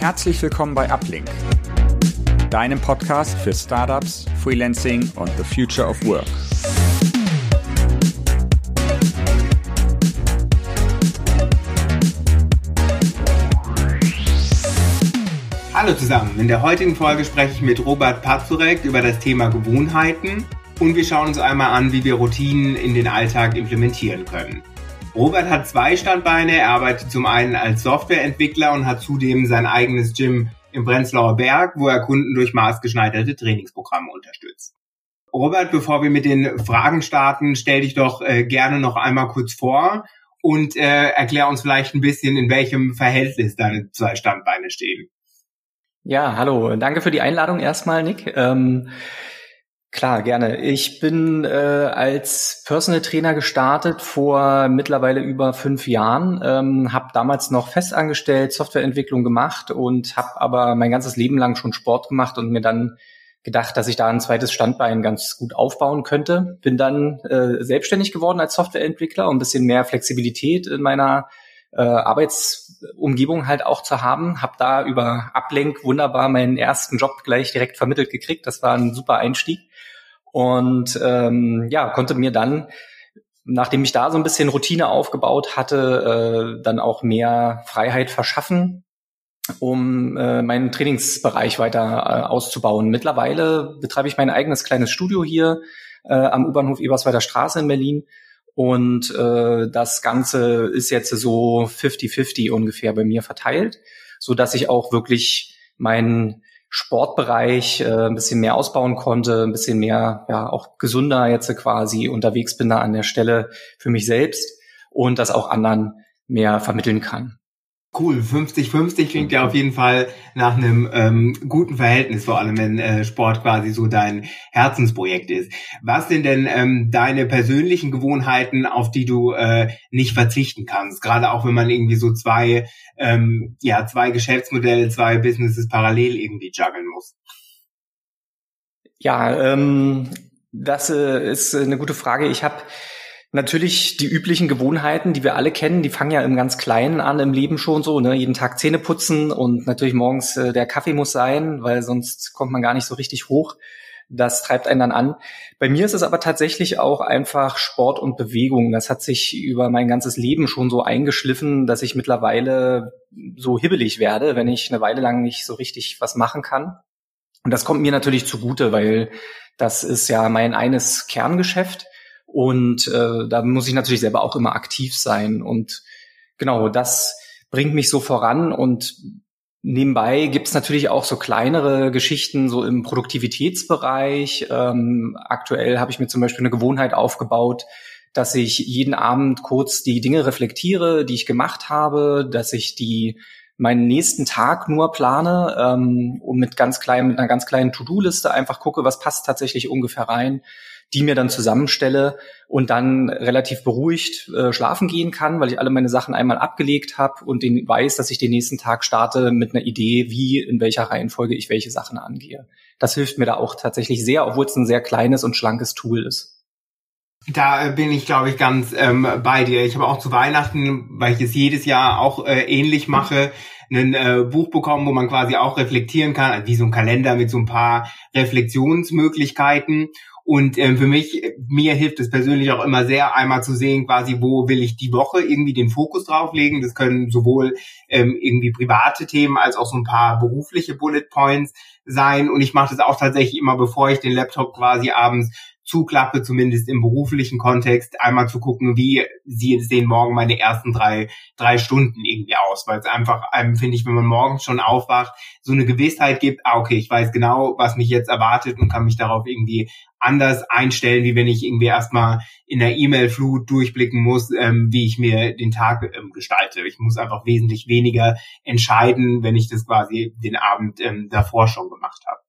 Herzlich willkommen bei Uplink, deinem Podcast für Startups, Freelancing und the Future of Work. Hallo zusammen, in der heutigen Folge spreche ich mit Robert Pazurek über das Thema Gewohnheiten und wir schauen uns einmal an, wie wir Routinen in den Alltag implementieren können. Robert hat zwei Standbeine. Er arbeitet zum einen als Softwareentwickler und hat zudem sein eigenes Gym im Prenzlauer Berg, wo er Kunden durch maßgeschneiderte Trainingsprogramme unterstützt. Robert, bevor wir mit den Fragen starten, stell dich doch äh, gerne noch einmal kurz vor und äh, erklär uns vielleicht ein bisschen, in welchem Verhältnis deine zwei Standbeine stehen. Ja, hallo. Danke für die Einladung erstmal, Nick. Ähm, klar, gerne. Ich bin äh, als Personal Trainer gestartet vor mittlerweile über fünf Jahren, ähm, habe damals noch festangestellt Softwareentwicklung gemacht und habe aber mein ganzes Leben lang schon Sport gemacht und mir dann gedacht, dass ich da ein zweites Standbein ganz gut aufbauen könnte. Bin dann äh, selbstständig geworden als Softwareentwickler, um ein bisschen mehr Flexibilität in meiner äh, Arbeitsumgebung halt auch zu haben. Habe da über Ablenk wunderbar meinen ersten Job gleich direkt vermittelt gekriegt. Das war ein super Einstieg. Und ähm, ja, konnte mir dann, nachdem ich da so ein bisschen Routine aufgebaut hatte, äh, dann auch mehr Freiheit verschaffen, um äh, meinen Trainingsbereich weiter äh, auszubauen. Mittlerweile betreibe ich mein eigenes kleines Studio hier äh, am U-Bahnhof Ebersweider Straße in Berlin und äh, das Ganze ist jetzt so 50-50 ungefähr bei mir verteilt, so dass ich auch wirklich meinen Sportbereich äh, ein bisschen mehr ausbauen konnte, ein bisschen mehr, ja, auch gesünder jetzt quasi unterwegs bin da an der Stelle für mich selbst und das auch anderen mehr vermitteln kann. Cool, 50-50 klingt ja auf jeden Fall nach einem ähm, guten Verhältnis, vor allem wenn äh, Sport quasi so dein Herzensprojekt ist. Was sind denn ähm, deine persönlichen Gewohnheiten, auf die du äh, nicht verzichten kannst? Gerade auch wenn man irgendwie so zwei, ähm, ja, zwei Geschäftsmodelle, zwei Businesses parallel irgendwie juggeln muss. Ja, ähm, das äh, ist eine gute Frage. Ich habe Natürlich die üblichen Gewohnheiten, die wir alle kennen, die fangen ja im ganz Kleinen an im Leben schon so, ne? Jeden Tag Zähne putzen und natürlich morgens äh, der Kaffee muss sein, weil sonst kommt man gar nicht so richtig hoch. Das treibt einen dann an. Bei mir ist es aber tatsächlich auch einfach Sport und Bewegung. Das hat sich über mein ganzes Leben schon so eingeschliffen, dass ich mittlerweile so hibbelig werde, wenn ich eine Weile lang nicht so richtig was machen kann. Und das kommt mir natürlich zugute, weil das ist ja mein eines Kerngeschäft. Und äh, da muss ich natürlich selber auch immer aktiv sein. Und genau, das bringt mich so voran. Und nebenbei gibt's natürlich auch so kleinere Geschichten, so im Produktivitätsbereich. Ähm, aktuell habe ich mir zum Beispiel eine Gewohnheit aufgebaut, dass ich jeden Abend kurz die Dinge reflektiere, die ich gemacht habe, dass ich die meinen nächsten Tag nur plane ähm, und mit ganz kleinen, mit einer ganz kleinen To-Do-Liste einfach gucke, was passt tatsächlich ungefähr rein die mir dann zusammenstelle und dann relativ beruhigt äh, schlafen gehen kann, weil ich alle meine Sachen einmal abgelegt habe und den weiß, dass ich den nächsten Tag starte mit einer Idee, wie in welcher Reihenfolge ich welche Sachen angehe. Das hilft mir da auch tatsächlich sehr, obwohl es ein sehr kleines und schlankes Tool ist. Da äh, bin ich, glaube ich, ganz ähm, bei dir. Ich habe auch zu Weihnachten, weil ich es jedes Jahr auch äh, ähnlich mache, ein äh, Buch bekommen, wo man quasi auch reflektieren kann, wie so ein Kalender mit so ein paar Reflexionsmöglichkeiten. Und ähm, für mich, mir hilft es persönlich auch immer sehr, einmal zu sehen, quasi, wo will ich die Woche irgendwie den Fokus drauflegen. Das können sowohl ähm, irgendwie private Themen als auch so ein paar berufliche Bullet Points sein. Und ich mache das auch tatsächlich immer, bevor ich den Laptop quasi abends zuklappe, zumindest im beruflichen Kontext, einmal zu gucken, wie sehen morgen meine ersten drei, drei Stunden irgendwie aus, weil es einfach einem, finde ich, wenn man morgens schon aufwacht, so eine Gewissheit gibt, ah, okay, ich weiß genau, was mich jetzt erwartet und kann mich darauf irgendwie anders einstellen, wie wenn ich irgendwie erstmal in der E-Mail-Flut durchblicken muss, ähm, wie ich mir den Tag ähm, gestalte. Ich muss einfach wesentlich weniger entscheiden, wenn ich das quasi den Abend ähm, davor schon gemacht habe.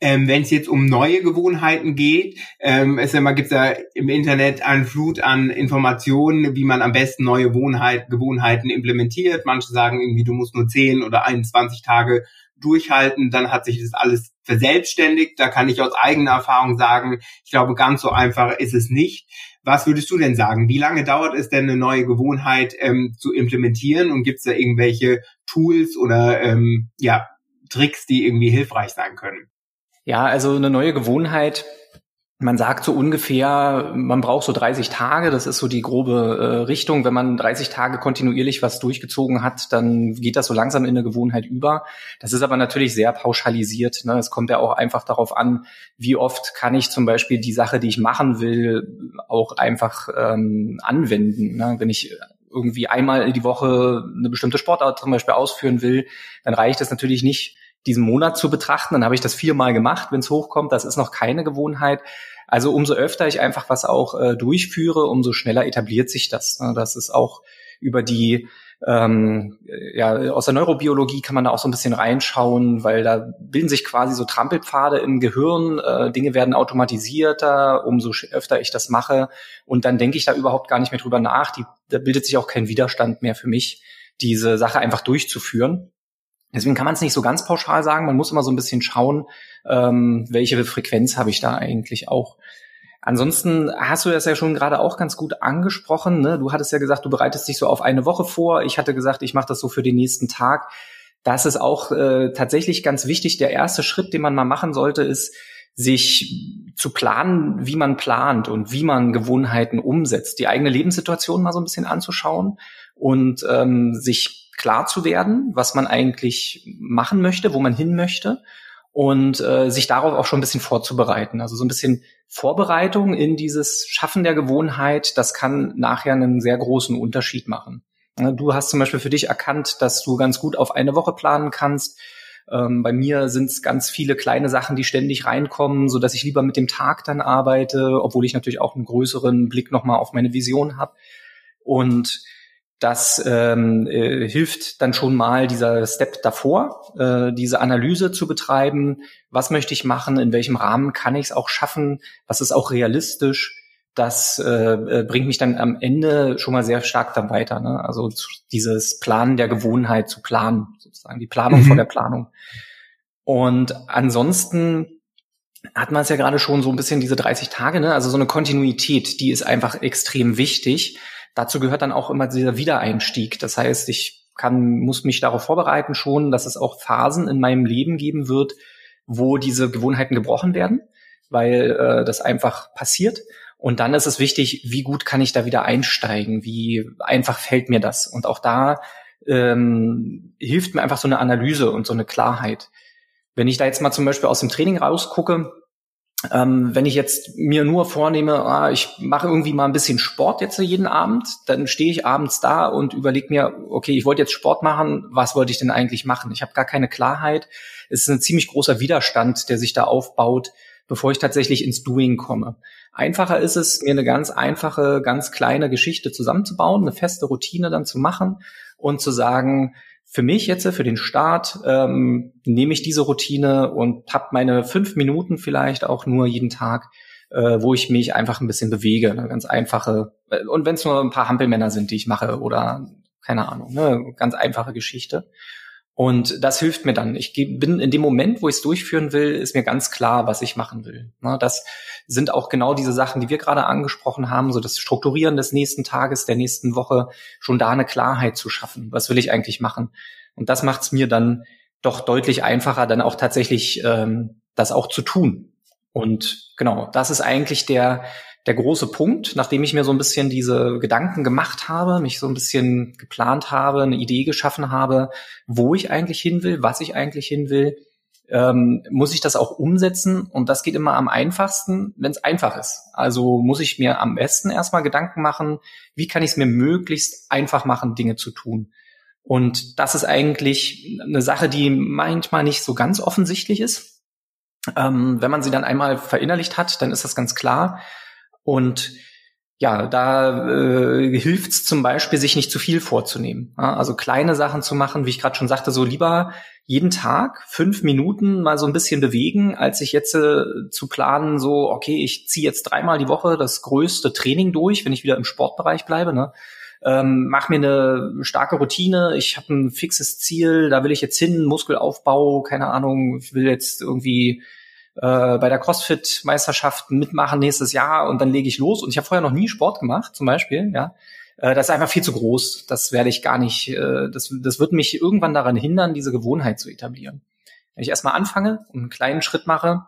Ähm, Wenn es jetzt um neue Gewohnheiten geht, ähm, es immer gibt ja im Internet eine Flut an Informationen, wie man am besten neue Wohnheit, Gewohnheiten implementiert. Manche sagen irgendwie, du musst nur 10 oder 21 Tage durchhalten, dann hat sich das alles verselbstständigt. Da kann ich aus eigener Erfahrung sagen, ich glaube, ganz so einfach ist es nicht. Was würdest du denn sagen? Wie lange dauert es denn, eine neue Gewohnheit ähm, zu implementieren? Und gibt es da irgendwelche Tools oder ähm, ja, Tricks, die irgendwie hilfreich sein können? Ja, also eine neue Gewohnheit man sagt so ungefähr, man braucht so 30 Tage, das ist so die grobe äh, Richtung. Wenn man 30 Tage kontinuierlich was durchgezogen hat, dann geht das so langsam in eine Gewohnheit über. Das ist aber natürlich sehr pauschalisiert. Ne? Es kommt ja auch einfach darauf an, wie oft kann ich zum Beispiel die Sache, die ich machen will, auch einfach ähm, anwenden. Ne? Wenn ich irgendwie einmal die Woche eine bestimmte Sportart zum Beispiel ausführen will, dann reicht es natürlich nicht, diesen Monat zu betrachten. Dann habe ich das viermal gemacht, wenn es hochkommt. Das ist noch keine Gewohnheit. Also umso öfter ich einfach was auch äh, durchführe, umso schneller etabliert sich das. Ne? Das ist auch über die ähm, ja, aus der Neurobiologie kann man da auch so ein bisschen reinschauen, weil da bilden sich quasi so Trampelpfade im Gehirn, äh, Dinge werden automatisierter, umso öfter ich das mache und dann denke ich da überhaupt gar nicht mehr drüber nach. Die, da bildet sich auch kein Widerstand mehr für mich, diese Sache einfach durchzuführen. Deswegen kann man es nicht so ganz pauschal sagen. Man muss immer so ein bisschen schauen, ähm, welche Frequenz habe ich da eigentlich auch. Ansonsten hast du das ja schon gerade auch ganz gut angesprochen. Ne? Du hattest ja gesagt, du bereitest dich so auf eine Woche vor. Ich hatte gesagt, ich mache das so für den nächsten Tag. Das ist auch äh, tatsächlich ganz wichtig. Der erste Schritt, den man mal machen sollte, ist, sich zu planen, wie man plant und wie man Gewohnheiten umsetzt, die eigene Lebenssituation mal so ein bisschen anzuschauen und ähm, sich klar zu werden, was man eigentlich machen möchte, wo man hin möchte und äh, sich darauf auch schon ein bisschen vorzubereiten. Also so ein bisschen Vorbereitung in dieses Schaffen der Gewohnheit, das kann nachher einen sehr großen Unterschied machen. Du hast zum Beispiel für dich erkannt, dass du ganz gut auf eine Woche planen kannst. Ähm, bei mir sind es ganz viele kleine Sachen, die ständig reinkommen, so dass ich lieber mit dem Tag dann arbeite, obwohl ich natürlich auch einen größeren Blick nochmal auf meine Vision habe. Und das ähm, äh, hilft dann schon mal dieser Step davor, äh, diese Analyse zu betreiben. Was möchte ich machen? In welchem Rahmen kann ich es auch schaffen? Was ist auch realistisch? Das äh, äh bringt mich dann am Ende schon mal sehr stark dann weiter. Ne? Also dieses Planen der Gewohnheit zu planen, sozusagen die Planung mhm. vor der Planung. Und ansonsten hat man es ja gerade schon so ein bisschen diese 30 Tage, ne? also so eine Kontinuität, die ist einfach extrem wichtig Dazu gehört dann auch immer dieser Wiedereinstieg. Das heißt, ich kann, muss mich darauf vorbereiten schon, dass es auch Phasen in meinem Leben geben wird, wo diese Gewohnheiten gebrochen werden, weil äh, das einfach passiert. Und dann ist es wichtig, wie gut kann ich da wieder einsteigen? Wie einfach fällt mir das? Und auch da ähm, hilft mir einfach so eine Analyse und so eine Klarheit. Wenn ich da jetzt mal zum Beispiel aus dem Training rausgucke, ähm, wenn ich jetzt mir nur vornehme, ah, ich mache irgendwie mal ein bisschen Sport jetzt jeden Abend, dann stehe ich abends da und überlege mir, okay, ich wollte jetzt Sport machen, was wollte ich denn eigentlich machen? Ich habe gar keine Klarheit. Es ist ein ziemlich großer Widerstand, der sich da aufbaut, bevor ich tatsächlich ins Doing komme. Einfacher ist es, mir eine ganz einfache, ganz kleine Geschichte zusammenzubauen, eine feste Routine dann zu machen und zu sagen, für mich jetzt, für den Start, ähm, nehme ich diese Routine und habe meine fünf Minuten vielleicht auch nur jeden Tag, äh, wo ich mich einfach ein bisschen bewege. Eine ganz einfache, äh, und wenn es nur ein paar Hampelmänner sind, die ich mache oder keine Ahnung, ne, ganz einfache Geschichte. Und das hilft mir dann. Ich bin in dem Moment, wo ich es durchführen will, ist mir ganz klar, was ich machen will. Ne, das sind auch genau diese Sachen, die wir gerade angesprochen haben, so das Strukturieren des nächsten Tages, der nächsten Woche, schon da eine Klarheit zu schaffen. Was will ich eigentlich machen? Und das macht es mir dann doch deutlich einfacher, dann auch tatsächlich ähm, das auch zu tun. Und genau, das ist eigentlich der, der große Punkt, nachdem ich mir so ein bisschen diese Gedanken gemacht habe, mich so ein bisschen geplant habe, eine Idee geschaffen habe, wo ich eigentlich hin will, was ich eigentlich hin will, ähm, muss ich das auch umsetzen. Und das geht immer am einfachsten, wenn es einfach ist. Also muss ich mir am besten erstmal Gedanken machen, wie kann ich es mir möglichst einfach machen, Dinge zu tun. Und das ist eigentlich eine Sache, die manchmal nicht so ganz offensichtlich ist. Ähm, wenn man sie dann einmal verinnerlicht hat, dann ist das ganz klar. Und ja, da äh, hilft es zum Beispiel, sich nicht zu viel vorzunehmen. Ja, also kleine Sachen zu machen, wie ich gerade schon sagte, so lieber jeden Tag fünf Minuten mal so ein bisschen bewegen, als sich jetzt äh, zu planen, so, okay, ich ziehe jetzt dreimal die Woche das größte Training durch, wenn ich wieder im Sportbereich bleibe. Ne? ähm, mach mir eine starke Routine, ich habe ein fixes Ziel, da will ich jetzt hin, Muskelaufbau, keine Ahnung, ich will jetzt irgendwie äh, bei der CrossFit-Meisterschaft mitmachen nächstes Jahr und dann lege ich los. Und ich habe vorher noch nie Sport gemacht, zum Beispiel, ja. Äh, das ist einfach viel zu groß. Das werde ich gar nicht, äh, das, das wird mich irgendwann daran hindern, diese Gewohnheit zu etablieren. Wenn ich erstmal anfange und einen kleinen Schritt mache,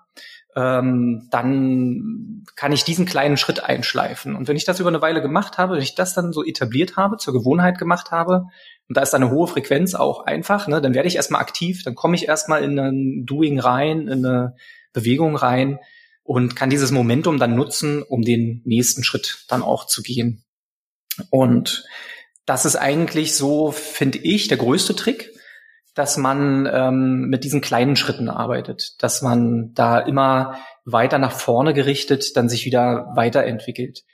ähm, dann kann ich diesen kleinen Schritt einschleifen. Und wenn ich das über eine Weile gemacht habe, wenn ich das dann so etabliert habe, zur Gewohnheit gemacht habe, und da ist eine hohe Frequenz auch einfach, ne, dann werde ich erstmal aktiv, dann komme ich erstmal in ein Doing rein, in eine Bewegung rein und kann dieses Momentum dann nutzen, um den nächsten Schritt dann auch zu gehen. Und das ist eigentlich so, finde ich, der größte Trick, dass man ähm, mit diesen kleinen Schritten arbeitet, dass man da immer weiter nach vorne gerichtet, dann sich wieder weiterentwickelt.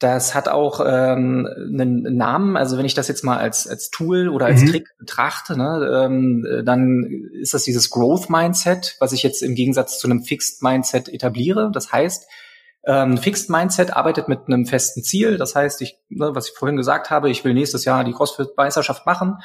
Das hat auch ähm, einen Namen, also wenn ich das jetzt mal als, als Tool oder als mhm. Trick betrachte, ne, ähm, dann ist das dieses Growth Mindset, was ich jetzt im Gegensatz zu einem Fixed Mindset etabliere. Das heißt, ähm, Fixed Mindset arbeitet mit einem festen Ziel. Das heißt, ich, ne, was ich vorhin gesagt habe, ich will nächstes Jahr die CrossFit-Meisterschaft machen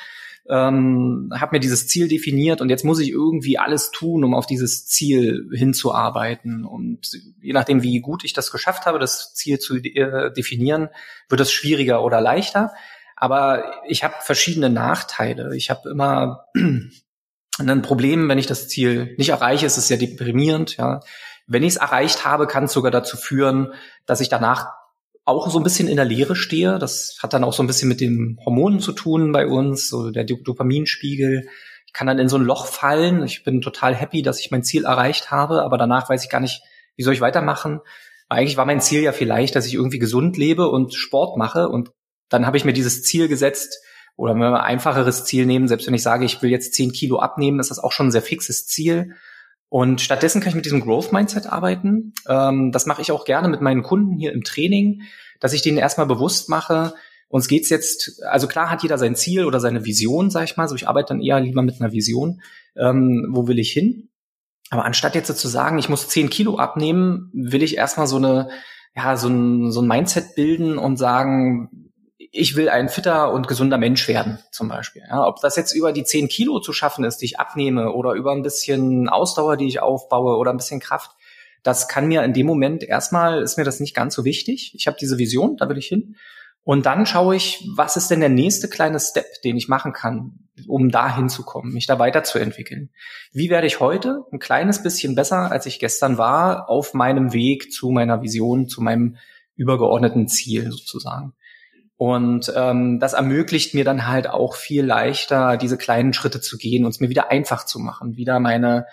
ähm, habe mir dieses Ziel definiert und jetzt muss ich irgendwie alles tun, um auf dieses Ziel hinzuarbeiten. Und je nachdem, wie gut ich das geschafft habe, das Ziel zu äh, definieren, wird es schwieriger oder leichter. Aber ich habe verschiedene Nachteile. Ich habe immer ein Problem, wenn ich das Ziel nicht erreiche, ist es sehr deprimierend. Ja. Wenn ich es erreicht habe, kann es sogar dazu führen, dass ich danach auch so ein bisschen in der Leere stehe. Das hat dann auch so ein bisschen mit den Hormonen zu tun bei uns, so der Dopaminspiegel. Ich kann dann in so ein Loch fallen. Ich bin total happy, dass ich mein Ziel erreicht habe, aber danach weiß ich gar nicht, wie soll ich weitermachen. Eigentlich war mein Ziel ja vielleicht, dass ich irgendwie gesund lebe und Sport mache und dann habe ich mir dieses Ziel gesetzt, oder wenn wir ein einfacheres Ziel nehmen, selbst wenn ich sage, ich will jetzt zehn Kilo abnehmen, ist das auch schon ein sehr fixes Ziel. Und stattdessen kann ich mit diesem Growth Mindset arbeiten. Ähm, das mache ich auch gerne mit meinen Kunden hier im Training, dass ich denen erstmal bewusst mache, uns geht's jetzt, also klar hat jeder sein Ziel oder seine Vision, sag ich mal, so ich arbeite dann eher lieber mit einer Vision, ähm, wo will ich hin? Aber anstatt jetzt zu sagen, ich muss zehn Kilo abnehmen, will ich erstmal so eine, ja, so ein, so ein Mindset bilden und sagen, ich will ein fitter und gesunder Mensch werden, zum Beispiel. Ja, ob das jetzt über die 10 Kilo zu schaffen ist, die ich abnehme, oder über ein bisschen Ausdauer, die ich aufbaue, oder ein bisschen Kraft, das kann mir in dem Moment erstmal, ist mir das nicht ganz so wichtig. Ich habe diese Vision, da will ich hin. Und dann schaue ich, was ist denn der nächste kleine Step, den ich machen kann, um da hinzukommen, mich da weiterzuentwickeln. Wie werde ich heute ein kleines bisschen besser, als ich gestern war, auf meinem Weg zu meiner Vision, zu meinem übergeordneten Ziel sozusagen. Und ähm, das ermöglicht mir dann halt auch viel leichter, diese kleinen Schritte zu gehen und es mir wieder einfach zu machen, wieder meine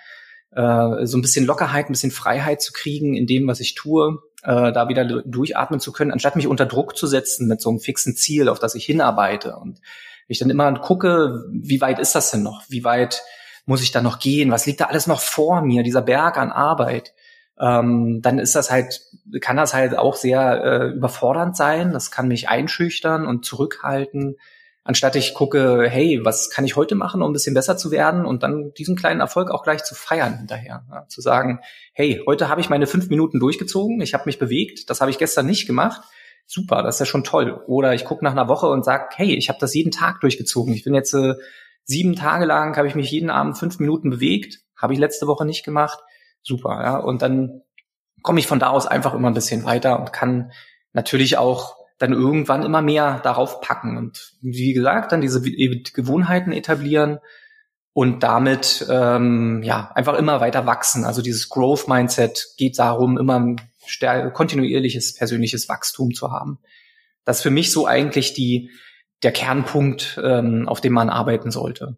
äh, so ein bisschen Lockerheit, ein bisschen Freiheit zu kriegen in dem, was ich tue, äh, da wieder durchatmen zu können, anstatt mich unter Druck zu setzen mit so einem fixen Ziel, auf das ich hinarbeite. Und ich dann immer gucke, wie weit ist das denn noch? Wie weit muss ich da noch gehen? Was liegt da alles noch vor mir? Dieser Berg an Arbeit ähm, dann ist das halt, kann das halt auch sehr äh, überfordernd sein. Das kann mich einschüchtern und zurückhalten, anstatt ich gucke, hey, was kann ich heute machen, um ein bisschen besser zu werden und dann diesen kleinen Erfolg auch gleich zu feiern hinterher. Ja, zu sagen, hey, heute habe ich meine fünf Minuten durchgezogen, ich habe mich bewegt, das habe ich gestern nicht gemacht. Super, das ist ja schon toll. Oder ich gucke nach einer Woche und sage, hey, ich habe das jeden Tag durchgezogen. Ich bin jetzt äh, sieben Tage lang, habe ich mich jeden Abend fünf Minuten bewegt, habe ich letzte Woche nicht gemacht super, ja. Und dann komme ich von da aus einfach immer ein bisschen weiter und kann natürlich auch dann irgendwann immer mehr darauf packen und wie gesagt dann diese Gewohnheiten etablieren und damit ähm, ja einfach immer weiter wachsen. Also dieses Growth Mindset geht darum, immer ein kontinuierliches persönliches Wachstum zu haben. Das ist für mich so eigentlich die der Kernpunkt, ähm, auf dem man arbeiten sollte.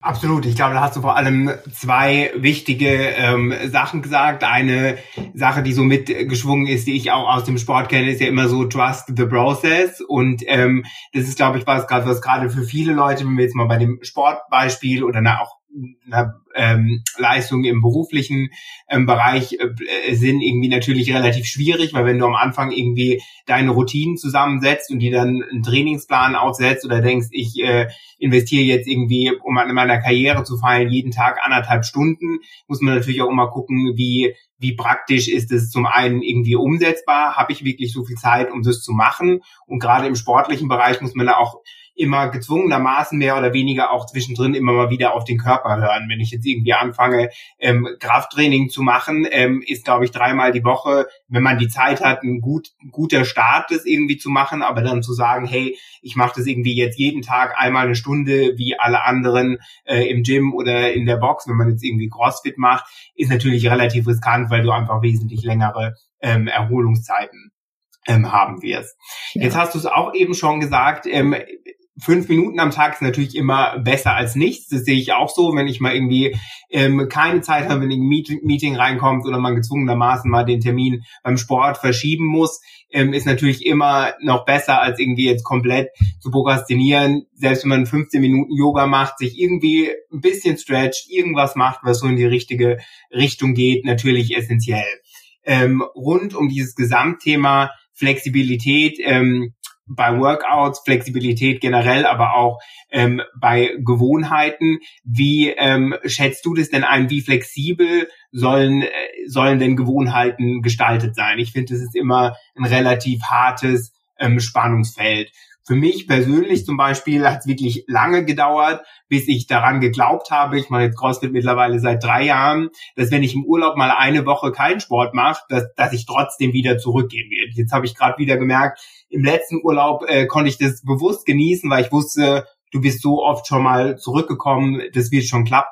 Absolut. Ich glaube, da hast du vor allem zwei wichtige ähm, Sachen gesagt. Eine Sache, die so mitgeschwungen ist, die ich auch aus dem Sport kenne, ist ja immer so Trust the Process. Und ähm, das ist, glaube ich, was gerade was gerade für viele Leute, wenn wir jetzt mal bei dem Sportbeispiel oder na, auch einer ähm, Leistungen im beruflichen ähm, Bereich äh, sind irgendwie natürlich relativ schwierig, weil wenn du am Anfang irgendwie deine Routinen zusammensetzt und die dann einen Trainingsplan aufsetzt oder denkst, ich äh, investiere jetzt irgendwie, um an meiner Karriere zu feilen, jeden Tag anderthalb Stunden, muss man natürlich auch immer gucken, wie wie praktisch ist es zum einen irgendwie umsetzbar, habe ich wirklich so viel Zeit, um das zu machen? Und gerade im sportlichen Bereich muss man da auch immer gezwungenermaßen mehr oder weniger auch zwischendrin immer mal wieder auf den Körper hören. Wenn ich jetzt irgendwie anfange, ähm, Krafttraining zu machen, ähm, ist, glaube ich, dreimal die Woche, wenn man die Zeit hat, ein, gut, ein guter Start, das irgendwie zu machen, aber dann zu sagen, hey, ich mache das irgendwie jetzt jeden Tag einmal eine Stunde wie alle anderen äh, im Gym oder in der Box, wenn man jetzt irgendwie CrossFit macht, ist natürlich relativ riskant, weil du einfach wesentlich längere ähm, Erholungszeiten ähm, haben wirst. Ja. Jetzt hast du es auch eben schon gesagt, ähm, fünf Minuten am Tag ist natürlich immer besser als nichts. Das sehe ich auch so, wenn ich mal irgendwie ähm, keine Zeit habe, wenn ein Meeting, Meeting reinkommt oder man gezwungenermaßen mal den Termin beim Sport verschieben muss, ähm, ist natürlich immer noch besser, als irgendwie jetzt komplett zu prokrastinieren. Selbst wenn man 15 Minuten Yoga macht, sich irgendwie ein bisschen stretcht, irgendwas macht, was so in die richtige Richtung geht, natürlich essentiell. Ähm, rund um dieses Gesamtthema Flexibilität, ähm, bei Workouts, Flexibilität generell, aber auch ähm, bei Gewohnheiten. Wie ähm, schätzt du das denn ein? Wie flexibel sollen, äh, sollen denn Gewohnheiten gestaltet sein? Ich finde, das ist immer ein relativ hartes ähm, Spannungsfeld. Für mich persönlich zum Beispiel hat es wirklich lange gedauert, bis ich daran geglaubt habe, ich mache jetzt CrossFit mittlerweile seit drei Jahren, dass wenn ich im Urlaub mal eine Woche keinen Sport mache, dass, dass ich trotzdem wieder zurückgehen werde. Jetzt habe ich gerade wieder gemerkt, im letzten Urlaub äh, konnte ich das bewusst genießen, weil ich wusste, du bist so oft schon mal zurückgekommen, das wird schon klappen.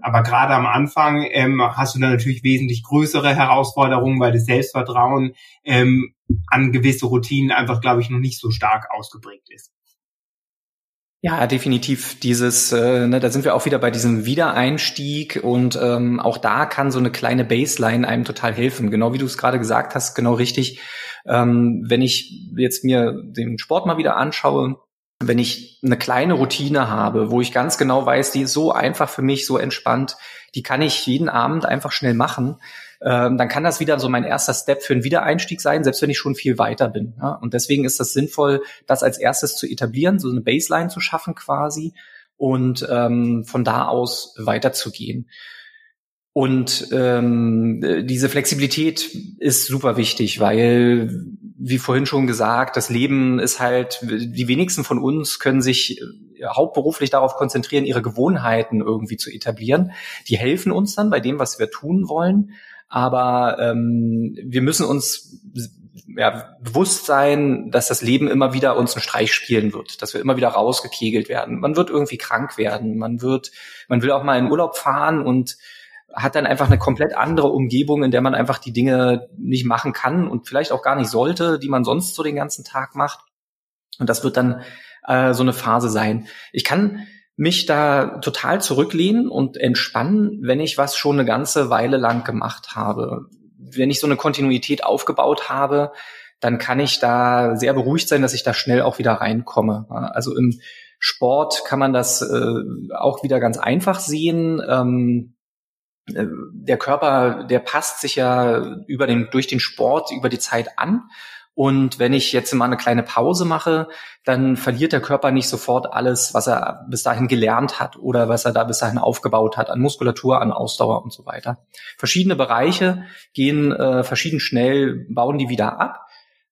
Aber gerade am Anfang ähm, hast du dann natürlich wesentlich größere Herausforderungen, weil das Selbstvertrauen ähm, an gewisse Routinen einfach, glaube ich, noch nicht so stark ausgeprägt ist. Ja, definitiv. Dieses, äh, ne, da sind wir auch wieder bei diesem Wiedereinstieg und ähm, auch da kann so eine kleine Baseline einem total helfen. Genau wie du es gerade gesagt hast, genau richtig. Ähm, wenn ich jetzt mir den Sport mal wieder anschaue, wenn ich eine kleine Routine habe, wo ich ganz genau weiß, die ist so einfach für mich, so entspannt, die kann ich jeden Abend einfach schnell machen, ähm, dann kann das wieder so mein erster Step für einen Wiedereinstieg sein, selbst wenn ich schon viel weiter bin. Ja? Und deswegen ist das sinnvoll, das als erstes zu etablieren, so eine Baseline zu schaffen quasi und ähm, von da aus weiterzugehen. Und ähm, diese Flexibilität ist super wichtig, weil, wie vorhin schon gesagt, das Leben ist halt, die wenigsten von uns können sich äh, hauptberuflich darauf konzentrieren, ihre Gewohnheiten irgendwie zu etablieren. Die helfen uns dann bei dem, was wir tun wollen. Aber ähm, wir müssen uns ja, bewusst sein, dass das Leben immer wieder uns einen Streich spielen wird, dass wir immer wieder rausgekegelt werden. Man wird irgendwie krank werden, man wird, man will auch mal in Urlaub fahren und hat dann einfach eine komplett andere Umgebung, in der man einfach die Dinge nicht machen kann und vielleicht auch gar nicht sollte, die man sonst so den ganzen Tag macht. Und das wird dann äh, so eine Phase sein. Ich kann mich da total zurücklehnen und entspannen, wenn ich was schon eine ganze Weile lang gemacht habe. Wenn ich so eine Kontinuität aufgebaut habe, dann kann ich da sehr beruhigt sein, dass ich da schnell auch wieder reinkomme. Also im Sport kann man das äh, auch wieder ganz einfach sehen. Ähm, äh, der Körper, der passt sich ja über den, durch den Sport über die Zeit an. Und wenn ich jetzt mal eine kleine Pause mache, dann verliert der Körper nicht sofort alles, was er bis dahin gelernt hat oder was er da bis dahin aufgebaut hat an Muskulatur, an Ausdauer und so weiter. Verschiedene Bereiche gehen äh, verschieden schnell, bauen die wieder ab.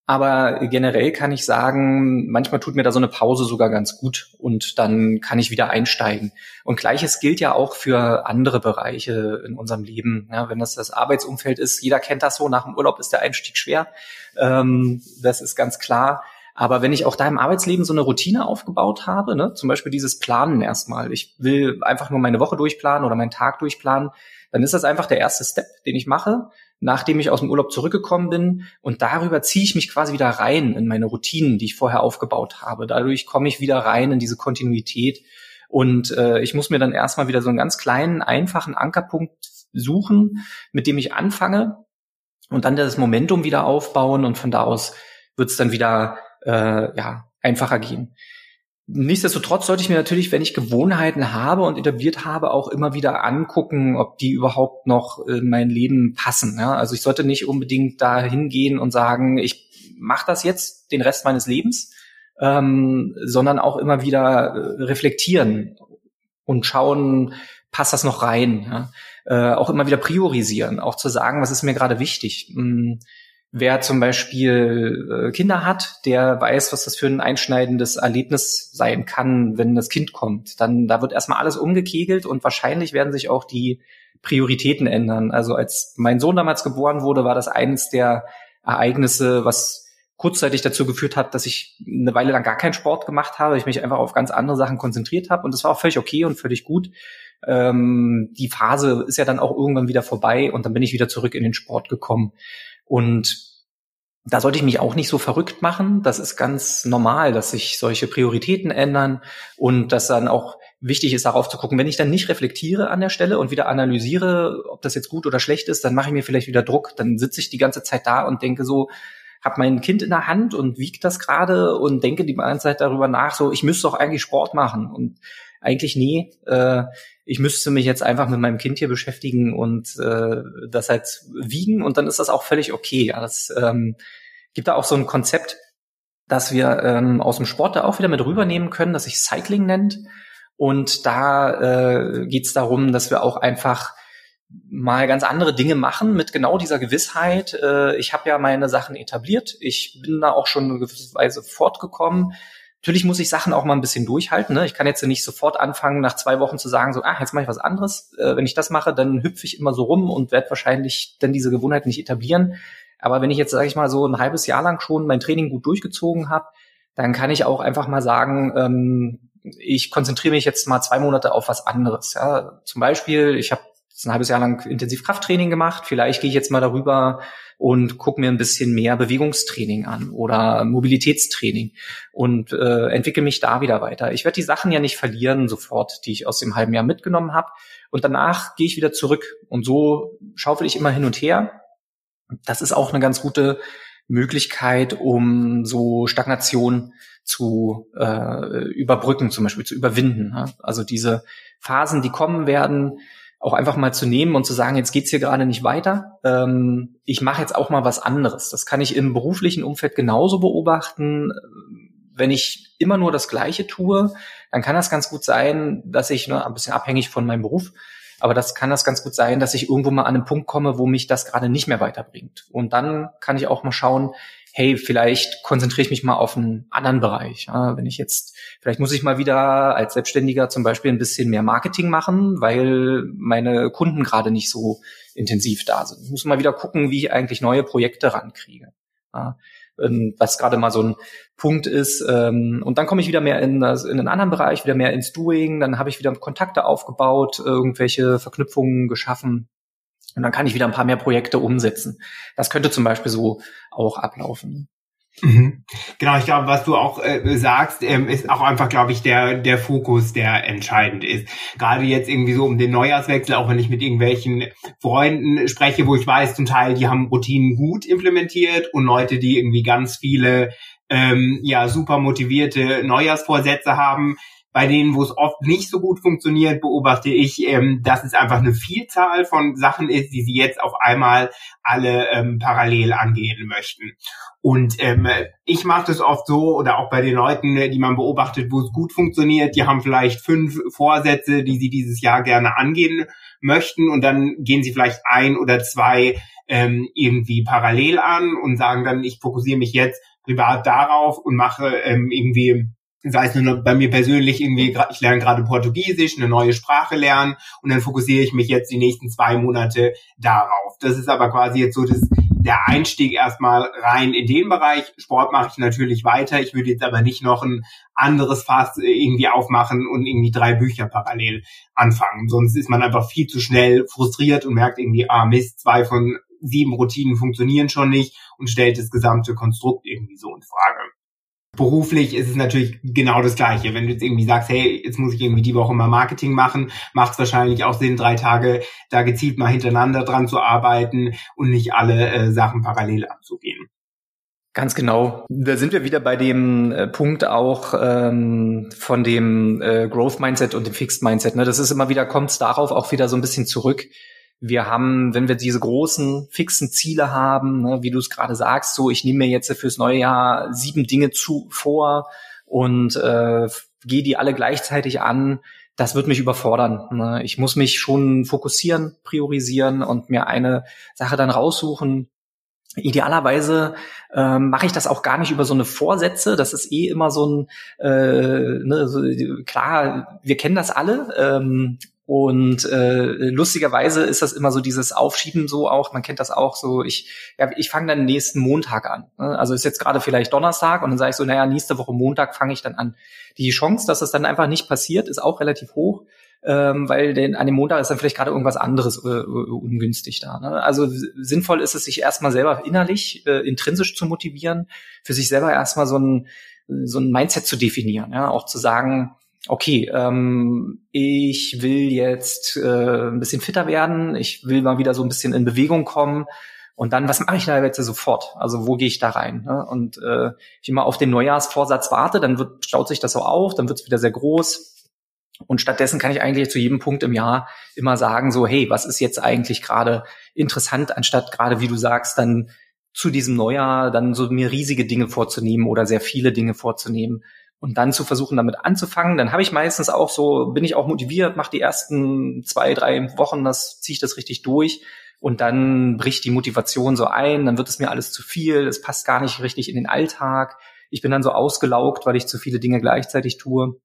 Aber generell kann ich sagen, manchmal tut mir da so eine Pause sogar ganz gut und dann kann ich wieder einsteigen. Und gleiches gilt ja auch für andere Bereiche in unserem Leben. Ja, wenn das das Arbeitsumfeld ist, jeder kennt das so, nach dem Urlaub ist der Einstieg schwer. Ähm, das ist ganz klar. Aber wenn ich auch da im Arbeitsleben so eine Routine aufgebaut habe, ne, zum Beispiel dieses Planen erstmal, ich will einfach nur meine Woche durchplanen oder meinen Tag durchplanen, dann ist das einfach der erste Step, den ich mache nachdem ich aus dem Urlaub zurückgekommen bin. Und darüber ziehe ich mich quasi wieder rein in meine Routinen, die ich vorher aufgebaut habe. Dadurch komme ich wieder rein in diese Kontinuität. Und äh, ich muss mir dann erstmal wieder so einen ganz kleinen, einfachen Ankerpunkt suchen, mit dem ich anfange und dann das Momentum wieder aufbauen und von da aus wird es dann wieder äh, ja, einfacher gehen. Nichtsdestotrotz sollte ich mir natürlich, wenn ich Gewohnheiten habe und etabliert habe, auch immer wieder angucken, ob die überhaupt noch in mein Leben passen. Ja? Also ich sollte nicht unbedingt da hingehen und sagen, ich mache das jetzt den Rest meines Lebens, ähm, sondern auch immer wieder äh, reflektieren und schauen, passt das noch rein? Ja? Äh, auch immer wieder priorisieren, auch zu sagen, was ist mir gerade wichtig. Hm, wer zum Beispiel äh, Kinder hat, der weiß, was das für ein einschneidendes Erlebnis sein kann, wenn das Kind kommt. Dann da wird erstmal alles umgekegelt und wahrscheinlich werden sich auch die Prioritäten ändern. Also als mein Sohn damals geboren wurde, war das eines der Ereignisse, was kurzzeitig dazu geführt hat, dass ich eine Weile lang gar keinen Sport gemacht habe, ich mich einfach auf ganz andere Sachen konzentriert habe und das war auch völlig okay und völlig gut. Ähm, die Phase ist ja dann auch irgendwann wieder vorbei und dann bin ich wieder zurück in den Sport gekommen. Und da sollte ich mich auch nicht so verrückt machen. Das ist ganz normal, dass sich solche Prioritäten ändern und dass dann auch wichtig ist, darauf zu gucken, wenn ich dann nicht reflektiere an der Stelle und wieder analysiere, ob das jetzt gut oder schlecht ist, dann mache ich mir vielleicht wieder Druck. Dann sitze ich die ganze Zeit da und denke so, habe mein Kind in der Hand und wiegt das gerade und denke die ganze Zeit darüber nach, so ich müsste doch eigentlich Sport machen und eigentlich nee, äh, ich müsste mich jetzt einfach mit meinem Kind hier beschäftigen und äh, das halt wiegen und dann ist das auch völlig okay. Ja, das ähm, gibt da auch so ein Konzept, dass wir ähm, aus dem Sport da auch wieder mit rübernehmen können, das sich Cycling nennt. Und da äh, geht es darum, dass wir auch einfach mal ganz andere Dinge machen mit genau dieser Gewissheit. Äh, ich habe ja meine Sachen etabliert. Ich bin da auch schon in gewisser Weise fortgekommen. Natürlich muss ich Sachen auch mal ein bisschen durchhalten. Ne? Ich kann jetzt nicht sofort anfangen, nach zwei Wochen zu sagen, so, ah, jetzt mache ich was anderes. Äh, wenn ich das mache, dann hüpfe ich immer so rum und werde wahrscheinlich dann diese Gewohnheit nicht etablieren. Aber wenn ich jetzt, sage ich mal, so ein halbes Jahr lang schon mein Training gut durchgezogen habe, dann kann ich auch einfach mal sagen, ähm, ich konzentriere mich jetzt mal zwei Monate auf was anderes. Ja? Zum Beispiel, ich habe ein halbes Jahr lang intensiv Krafttraining gemacht. Vielleicht gehe ich jetzt mal darüber und gucke mir ein bisschen mehr Bewegungstraining an oder Mobilitätstraining und äh, entwickle mich da wieder weiter. Ich werde die Sachen ja nicht verlieren sofort, die ich aus dem halben Jahr mitgenommen habe. Und danach gehe ich wieder zurück. Und so schaufel ich immer hin und her. Das ist auch eine ganz gute Möglichkeit, um so Stagnation zu äh, überbrücken, zum Beispiel zu überwinden. Ne? Also diese Phasen, die kommen werden, auch einfach mal zu nehmen und zu sagen, jetzt geht's hier gerade nicht weiter. Ähm, ich mache jetzt auch mal was anderes. Das kann ich im beruflichen Umfeld genauso beobachten. Wenn ich immer nur das Gleiche tue, dann kann das ganz gut sein, dass ich, ne, ein bisschen abhängig von meinem Beruf, aber das kann das ganz gut sein, dass ich irgendwo mal an einen Punkt komme, wo mich das gerade nicht mehr weiterbringt. Und dann kann ich auch mal schauen, hey, vielleicht konzentriere ich mich mal auf einen anderen Bereich. Ja, wenn ich jetzt, vielleicht muss ich mal wieder als Selbstständiger zum Beispiel ein bisschen mehr Marketing machen, weil meine Kunden gerade nicht so intensiv da sind. Ich muss mal wieder gucken, wie ich eigentlich neue Projekte rankriege. Ja, ähm, was gerade mal so ein Punkt ist. Ähm, und dann komme ich wieder mehr in, das, in einen anderen Bereich, wieder mehr ins Doing. Dann habe ich wieder Kontakte aufgebaut, irgendwelche Verknüpfungen geschaffen. Und dann kann ich wieder ein paar mehr Projekte umsetzen. Das könnte zum Beispiel so auch ablaufen. Mhm. Genau, ich glaube, was du auch äh, sagst, ähm, ist auch einfach, glaube ich, der der Fokus, der entscheidend ist. Gerade jetzt irgendwie so um den Neujahrswechsel, auch wenn ich mit irgendwelchen Freunden spreche, wo ich weiß, zum Teil, die haben Routinen gut implementiert und Leute, die irgendwie ganz viele ähm, ja super motivierte Neujahrsvorsätze haben, bei denen, wo es oft nicht so gut funktioniert, beobachte ich, ähm, dass es einfach eine Vielzahl von Sachen ist, die sie jetzt auf einmal alle ähm, parallel angehen möchten. Und ähm, ich mache das oft so, oder auch bei den Leuten, die man beobachtet, wo es gut funktioniert, die haben vielleicht fünf Vorsätze, die sie dieses Jahr gerne angehen möchten und dann gehen sie vielleicht ein oder zwei ähm, irgendwie parallel an und sagen dann, ich fokussiere mich jetzt privat darauf und mache ähm, irgendwie sei es nur bei mir persönlich irgendwie, ich lerne gerade Portugiesisch, eine neue Sprache lernen und dann fokussiere ich mich jetzt die nächsten zwei Monate darauf. Das ist aber quasi jetzt so das, der Einstieg erstmal rein in den Bereich. Sport mache ich natürlich weiter. Ich würde jetzt aber nicht noch ein anderes Fass irgendwie aufmachen und irgendwie drei Bücher parallel anfangen. Sonst ist man einfach viel zu schnell frustriert und merkt irgendwie, ah Mist, zwei von sieben Routinen funktionieren schon nicht und stellt das gesamte Konstrukt irgendwie so in Frage beruflich ist es natürlich genau das Gleiche. Wenn du jetzt irgendwie sagst, hey, jetzt muss ich irgendwie die Woche mal Marketing machen, macht es wahrscheinlich auch Sinn, drei Tage da gezielt mal hintereinander dran zu arbeiten und nicht alle äh, Sachen parallel anzugehen. Ganz genau. Da sind wir wieder bei dem äh, Punkt auch ähm, von dem äh, Growth Mindset und dem Fixed Mindset. Ne? Das ist immer wieder, kommt darauf auch wieder so ein bisschen zurück. Wir haben, wenn wir diese großen fixen Ziele haben, ne, wie du es gerade sagst, so ich nehme mir jetzt fürs neue Jahr sieben Dinge zu vor und äh, gehe die alle gleichzeitig an, das wird mich überfordern. Ne? Ich muss mich schon fokussieren, priorisieren und mir eine Sache dann raussuchen, Idealerweise ähm, mache ich das auch gar nicht über so eine Vorsätze. Das ist eh immer so ein, äh, ne, so, klar, wir kennen das alle. Ähm, und äh, lustigerweise ist das immer so dieses Aufschieben so auch, man kennt das auch so, ich, ja, ich fange dann nächsten Montag an. Ne? Also ist jetzt gerade vielleicht Donnerstag und dann sage ich so, naja, nächste Woche Montag fange ich dann an. Die Chance, dass es das dann einfach nicht passiert, ist auch relativ hoch ähm, weil den, an dem Montag ist dann vielleicht gerade irgendwas anderes äh, ungünstig da. Ne? Also sinnvoll ist es, sich erstmal selber innerlich, äh, intrinsisch zu motivieren, für sich selber erstmal so ein, so ein Mindset zu definieren, ja? auch zu sagen, okay, ähm, ich will jetzt äh, ein bisschen fitter werden, ich will mal wieder so ein bisschen in Bewegung kommen. Und dann, was mache ich da jetzt sofort? Also wo gehe ich da rein? Ne? Und äh, ich immer auf den Neujahrsvorsatz warte, dann wird, staut sich das so auf, dann wird es wieder sehr groß und stattdessen kann ich eigentlich zu jedem Punkt im Jahr immer sagen, so, hey, was ist jetzt eigentlich gerade interessant, anstatt gerade, wie du sagst, dann zu diesem Neujahr dann so mir riesige Dinge vorzunehmen oder sehr viele Dinge vorzunehmen und dann zu versuchen, damit anzufangen. Dann habe ich meistens auch so, bin ich auch motiviert, mache die ersten zwei, drei Wochen, das ziehe ich das richtig durch und dann bricht die Motivation so ein, dann wird es mir alles zu viel, es passt gar nicht richtig in den Alltag. Ich bin dann so ausgelaugt, weil ich zu viele Dinge gleichzeitig tue.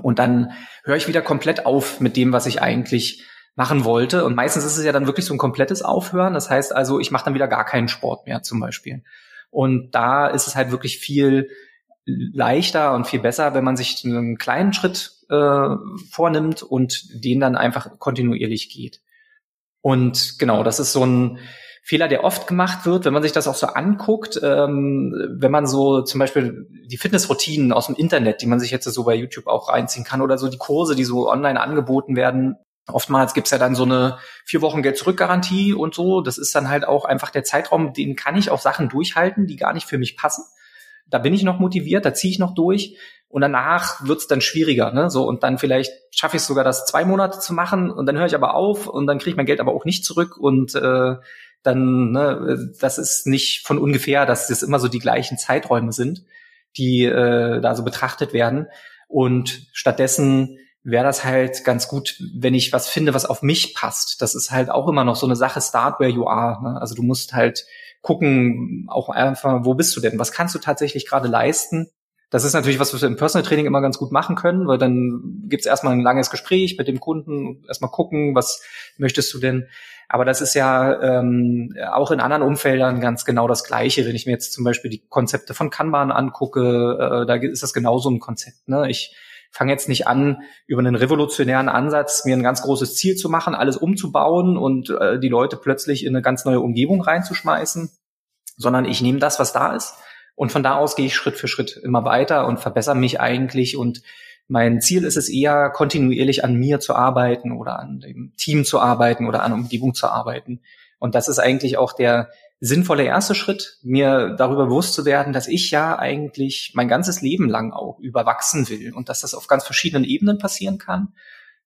Und dann höre ich wieder komplett auf mit dem, was ich eigentlich machen wollte. Und meistens ist es ja dann wirklich so ein komplettes Aufhören. Das heißt also, ich mache dann wieder gar keinen Sport mehr zum Beispiel. Und da ist es halt wirklich viel leichter und viel besser, wenn man sich einen kleinen Schritt äh, vornimmt und den dann einfach kontinuierlich geht. Und genau, das ist so ein Fehler, der oft gemacht wird, wenn man sich das auch so anguckt, ähm, wenn man so zum Beispiel die Fitnessroutinen aus dem Internet, die man sich jetzt so bei YouTube auch reinziehen kann oder so die Kurse, die so online angeboten werden, Oftmals gibt's ja dann so eine vier Wochen Geld zurück Garantie und so. Das ist dann halt auch einfach der Zeitraum, den kann ich auch Sachen durchhalten, die gar nicht für mich passen. Da bin ich noch motiviert, da ziehe ich noch durch und danach wird's dann schwieriger. Ne? So und dann vielleicht schaffe ich sogar das zwei Monate zu machen und dann höre ich aber auf und dann kriege ich mein Geld aber auch nicht zurück und äh, dann, ne, das ist nicht von ungefähr, dass das immer so die gleichen Zeiträume sind, die äh, da so betrachtet werden. Und stattdessen wäre das halt ganz gut, wenn ich was finde, was auf mich passt. Das ist halt auch immer noch so eine Sache, start where you are. Ne? Also du musst halt gucken, auch einfach, wo bist du denn? Was kannst du tatsächlich gerade leisten? Das ist natürlich was, was wir im Personal Training immer ganz gut machen können, weil dann gibt's erstmal ein langes Gespräch mit dem Kunden, erstmal gucken, was möchtest du denn? Aber das ist ja ähm, auch in anderen Umfeldern ganz genau das Gleiche. Wenn ich mir jetzt zum Beispiel die Konzepte von Kanban angucke, äh, da ist das genauso ein Konzept. Ne? Ich fange jetzt nicht an, über einen revolutionären Ansatz mir ein ganz großes Ziel zu machen, alles umzubauen und äh, die Leute plötzlich in eine ganz neue Umgebung reinzuschmeißen, sondern ich nehme das, was da ist. Und von da aus gehe ich Schritt für Schritt immer weiter und verbessere mich eigentlich und mein Ziel ist es eher, kontinuierlich an mir zu arbeiten oder an dem Team zu arbeiten oder an Umgebung zu arbeiten. Und das ist eigentlich auch der sinnvolle erste Schritt, mir darüber bewusst zu werden, dass ich ja eigentlich mein ganzes Leben lang auch überwachsen will und dass das auf ganz verschiedenen Ebenen passieren kann.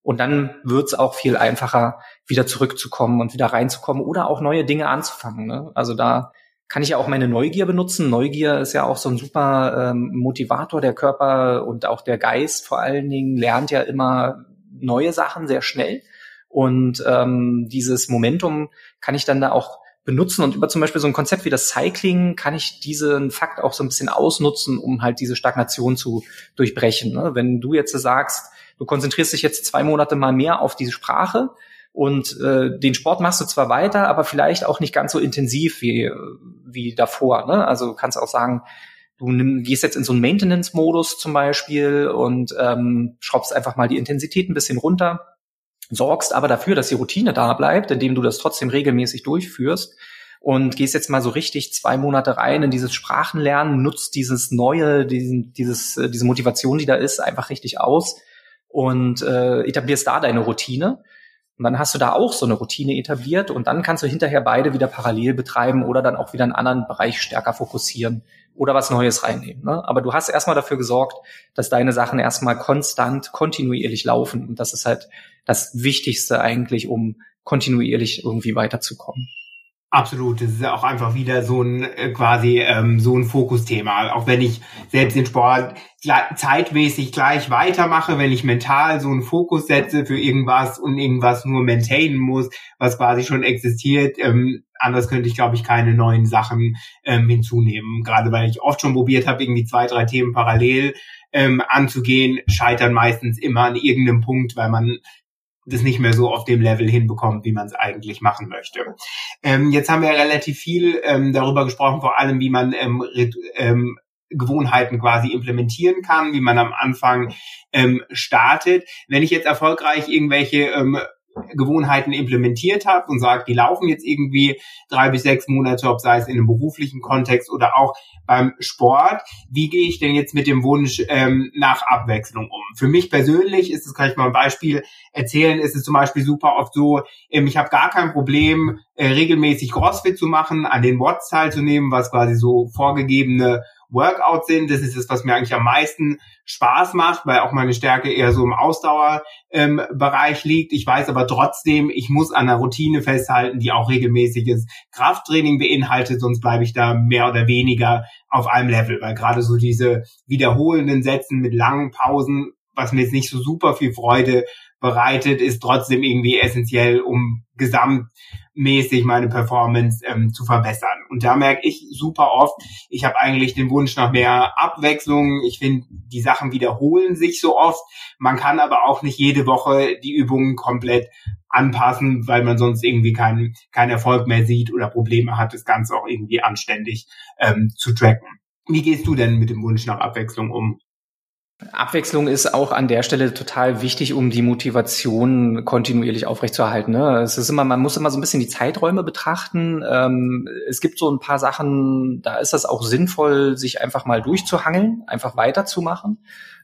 Und dann wird es auch viel einfacher, wieder zurückzukommen und wieder reinzukommen oder auch neue Dinge anzufangen. Ne? Also da kann ich ja auch meine Neugier benutzen. Neugier ist ja auch so ein super ähm, Motivator. Der Körper und auch der Geist vor allen Dingen lernt ja immer neue Sachen sehr schnell. Und ähm, dieses Momentum kann ich dann da auch benutzen und über zum Beispiel so ein Konzept wie das Cycling kann ich diesen Fakt auch so ein bisschen ausnutzen, um halt diese Stagnation zu durchbrechen. Ne? Wenn du jetzt sagst, du konzentrierst dich jetzt zwei Monate mal mehr auf diese Sprache, und äh, den Sport machst du zwar weiter, aber vielleicht auch nicht ganz so intensiv wie, wie davor. Ne? Also du kannst auch sagen, du nimm, gehst jetzt in so einen Maintenance-Modus zum Beispiel und ähm, schraubst einfach mal die Intensität ein bisschen runter, sorgst aber dafür, dass die Routine da bleibt, indem du das trotzdem regelmäßig durchführst und gehst jetzt mal so richtig zwei Monate rein in dieses Sprachenlernen, nutzt dieses neue, diesen, dieses, äh, diese Motivation, die da ist, einfach richtig aus und äh, etablierst da deine Routine Und dann hast du da auch so eine Routine etabliert und dann kannst du hinterher beide wieder parallel betreiben oder dann auch wieder einen anderen Bereich stärker fokussieren oder was Neues reinnehmen. Ne? Aber du hast erstmal dafür gesorgt, dass deine Sachen erstmal konstant, kontinuierlich laufen. Und das ist halt das Wichtigste eigentlich, um kontinuierlich irgendwie weiterzukommen. Absolut, das ist auch einfach wieder so ein äh, quasi ähm, so ein Fokusthema. Auch wenn ich selbst den Sport zeitmäßig gleich weitermache, wenn ich mental so einen Fokus setze für irgendwas und irgendwas nur maintainen muss, was quasi schon existiert, ähm, anders könnte ich, glaube ich, keine neuen Sachen ähm, hinzunehmen. Gerade weil ich oft schon probiert habe, irgendwie zwei, drei Themen parallel ähm, anzugehen, scheitern meistens immer an irgendeinem Punkt, weil man das nicht mehr so auf dem Level hinbekommt, wie man es eigentlich machen möchte. Ähm, jetzt haben wir relativ viel ähm, darüber gesprochen, vor allem wie man ähm, ähm, Gewohnheiten quasi implementieren kann, wie man am Anfang ähm, startet. Wenn ich jetzt erfolgreich irgendwelche ähm, Gewohnheiten implementiert habe und sagt, die laufen jetzt irgendwie drei bis sechs Monate, ob sei es in einem beruflichen Kontext oder auch beim Sport. Wie gehe ich denn jetzt mit dem Wunsch ähm, nach Abwechslung um? Für mich persönlich ist es, kann ich mal ein Beispiel erzählen, ist es zum Beispiel super oft so, ähm, ich habe gar kein Problem, äh, regelmäßig CrossFit zu machen, an den Watts teilzunehmen, was quasi so vorgegebene Workout sind. Das ist das, was mir eigentlich am meisten Spaß macht, weil auch meine Stärke eher so im Ausdauerbereich ähm, liegt. Ich weiß aber trotzdem, ich muss an einer Routine festhalten, die auch regelmäßiges Krafttraining beinhaltet, sonst bleibe ich da mehr oder weniger auf einem Level, weil gerade so diese wiederholenden Sätzen mit langen Pausen, was mir jetzt nicht so super viel Freude bereitet, ist trotzdem irgendwie essentiell, um gesamtmäßig meine Performance ähm, zu verbessern. Und da merke ich super oft, ich habe eigentlich den Wunsch nach mehr Abwechslung. Ich finde, die Sachen wiederholen sich so oft. Man kann aber auch nicht jede Woche die Übungen komplett anpassen, weil man sonst irgendwie keinen keinen Erfolg mehr sieht oder Probleme hat, das Ganze auch irgendwie anständig ähm, zu tracken. Wie gehst du denn mit dem Wunsch nach Abwechslung um? Abwechslung ist auch an der Stelle total wichtig, um die Motivation kontinuierlich aufrechtzuerhalten. Ne? Es ist immer, man muss immer so ein bisschen die Zeiträume betrachten. Ähm, es gibt so ein paar Sachen, da ist das auch sinnvoll, sich einfach mal durchzuhangeln, einfach weiterzumachen.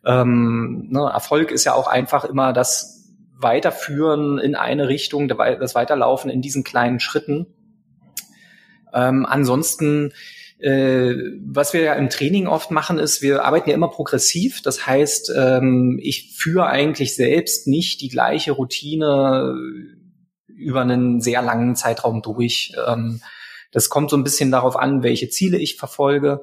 Ähm, ne? Erfolg ist ja auch einfach immer das Weiterführen in eine Richtung, das Weiterlaufen in diesen kleinen Schritten. Ähm, ansonsten äh, was wir ja im Training oft machen, ist, wir arbeiten ja immer progressiv. Das heißt, ähm, ich führe eigentlich selbst nicht die gleiche Routine über einen sehr langen Zeitraum durch. Ähm, das kommt so ein bisschen darauf an, welche Ziele ich verfolge.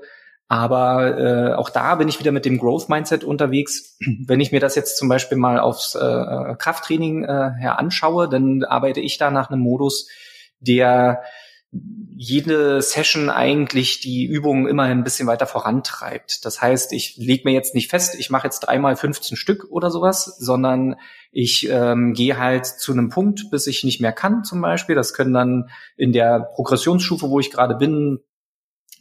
Aber äh, auch da bin ich wieder mit dem Growth Mindset unterwegs. Wenn ich mir das jetzt zum Beispiel mal aufs äh, Krafttraining äh, her anschaue, dann arbeite ich da nach einem Modus, der jede Session eigentlich die Übungen immer ein bisschen weiter vorantreibt. Das heißt, ich lege mir jetzt nicht fest, ich mache jetzt dreimal 15 Stück oder sowas, sondern ich ähm, gehe halt zu einem Punkt, bis ich nicht mehr kann zum Beispiel. Das können dann in der Progressionsstufe, wo ich gerade bin,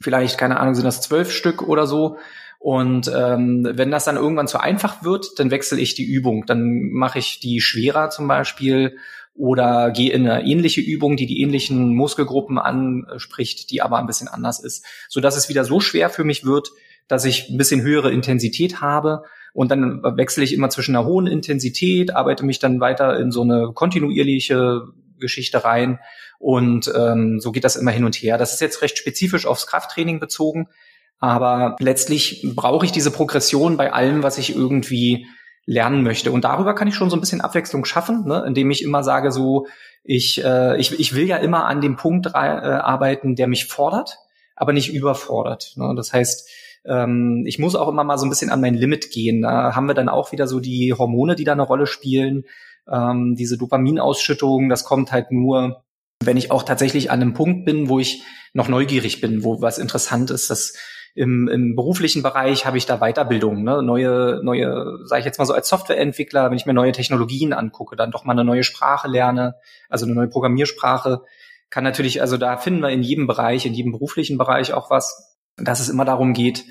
vielleicht, keine Ahnung, sind das zwölf Stück oder so. Und ähm, wenn das dann irgendwann zu einfach wird, dann wechsle ich die Übung. Dann mache ich die schwerer zum Beispiel oder gehe in eine ähnliche Übung, die die ähnlichen Muskelgruppen anspricht, die aber ein bisschen anders ist, so dass es wieder so schwer für mich wird, dass ich ein bisschen höhere Intensität habe. Und dann wechsle ich immer zwischen einer hohen Intensität, arbeite mich dann weiter in so eine kontinuierliche Geschichte rein. Und ähm, so geht das immer hin und her. Das ist jetzt recht spezifisch aufs Krafttraining bezogen, aber letztlich brauche ich diese Progression bei allem, was ich irgendwie lernen möchte. Und darüber kann ich schon so ein bisschen Abwechslung schaffen, ne? indem ich immer sage, so, ich, äh, ich, ich will ja immer an dem Punkt äh, arbeiten, der mich fordert, aber nicht überfordert. Ne? Das heißt, ähm, ich muss auch immer mal so ein bisschen an mein Limit gehen. Da haben wir dann auch wieder so die Hormone, die da eine Rolle spielen. Ähm, diese Dopaminausschüttung, das kommt halt nur, wenn ich auch tatsächlich an einem Punkt bin, wo ich noch neugierig bin, wo was interessant ist. Das im, im beruflichen Bereich habe ich da Weiterbildung, ne? neue, neue, sage ich jetzt mal so als Softwareentwickler, wenn ich mir neue Technologien angucke, dann doch mal eine neue Sprache lerne, also eine neue Programmiersprache, kann natürlich, also da finden wir in jedem Bereich, in jedem beruflichen Bereich auch was, dass es immer darum geht,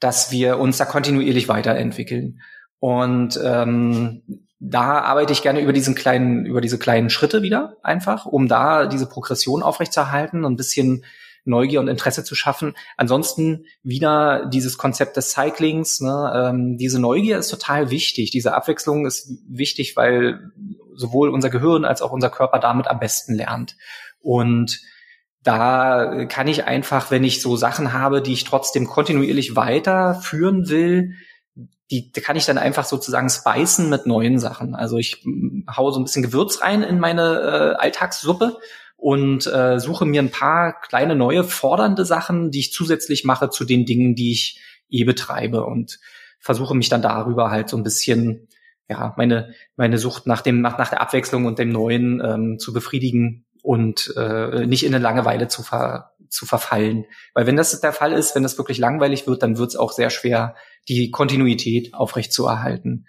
dass wir uns da kontinuierlich weiterentwickeln. Und ähm, da arbeite ich gerne über diesen kleinen, über diese kleinen Schritte wieder einfach, um da diese Progression aufrechtzuerhalten und ein bisschen Neugier und Interesse zu schaffen. Ansonsten wieder dieses Konzept des Cyclings. Ne? Ähm, diese Neugier ist total wichtig. Diese Abwechslung ist wichtig, weil sowohl unser Gehirn als auch unser Körper damit am besten lernt. Und da kann ich einfach, wenn ich so Sachen habe, die ich trotzdem kontinuierlich weiterführen will, die, kann ich dann einfach sozusagen speisen mit neuen Sachen. Also ich hm, haue so ein bisschen Gewürz rein in meine äh, Alltagssuppe und äh, suche mir ein paar kleine neue fordernde Sachen, die ich zusätzlich mache zu den Dingen, die ich eh betreibe und versuche mich dann darüber halt so ein bisschen ja meine meine Sucht nach dem nach, nach der Abwechslung und dem Neuen ähm, zu befriedigen und äh, nicht in eine Langeweile zu ver, zu verfallen. Weil wenn das der Fall ist, wenn das wirklich langweilig wird, dann wird es auch sehr schwer, die Kontinuität aufrecht zu erhalten.